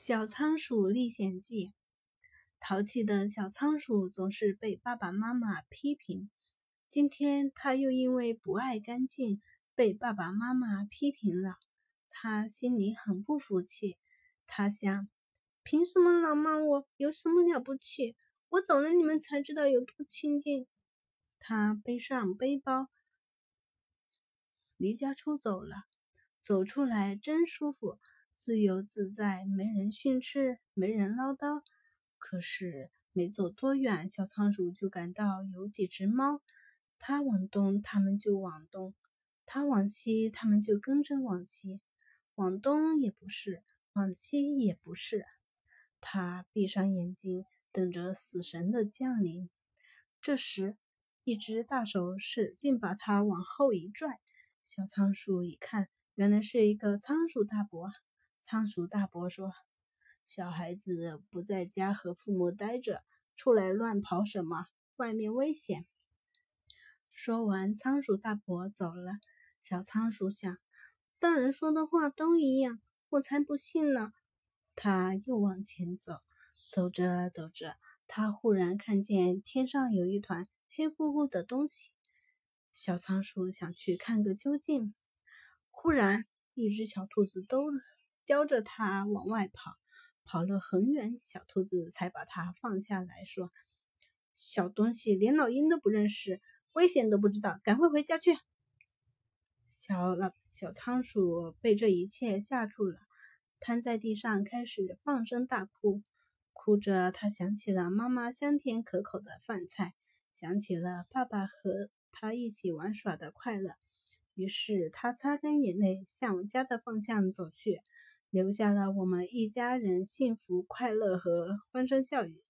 小仓鼠历险记：淘气的小仓鼠总是被爸爸妈妈批评。今天，它又因为不爱干净被爸爸妈妈批评了。它心里很不服气。它想：凭什么老骂我？有什么了不起？我走了，你们才知道有多亲近。他背上背包，离家出走了。走出来真舒服。自由自在，没人训斥，没人唠叨。可是没走多远，小仓鼠就感到有几只猫，它往东，它们就往东；它往西，它们就跟着往西。往东也不是，往西也不是。它闭上眼睛，等着死神的降临。这时，一只大手使劲把它往后一拽。小仓鼠一看，原来是一个仓鼠大伯。仓鼠大伯说：“小孩子不在家和父母待着，出来乱跑什么？外面危险。”说完，仓鼠大伯走了。小仓鼠想：“大人说的话都一样，我才不信呢。”他又往前走，走着走着，他忽然看见天上有一团黑乎乎的东西。小仓鼠想去看个究竟。忽然，一只小兔子兜了。叼着它往外跑，跑了很远，小兔子才把它放下来说：“小东西连老鹰都不认识，危险都不知道，赶快回家去。”小老小仓鼠被这一切吓住了，瘫在地上开始放声大哭。哭着，它想起了妈妈香甜可口的饭菜，想起了爸爸和他一起玩耍的快乐。于是，他擦干眼泪，向家的方向走去。留下了我们一家人幸福、快乐和欢声笑语。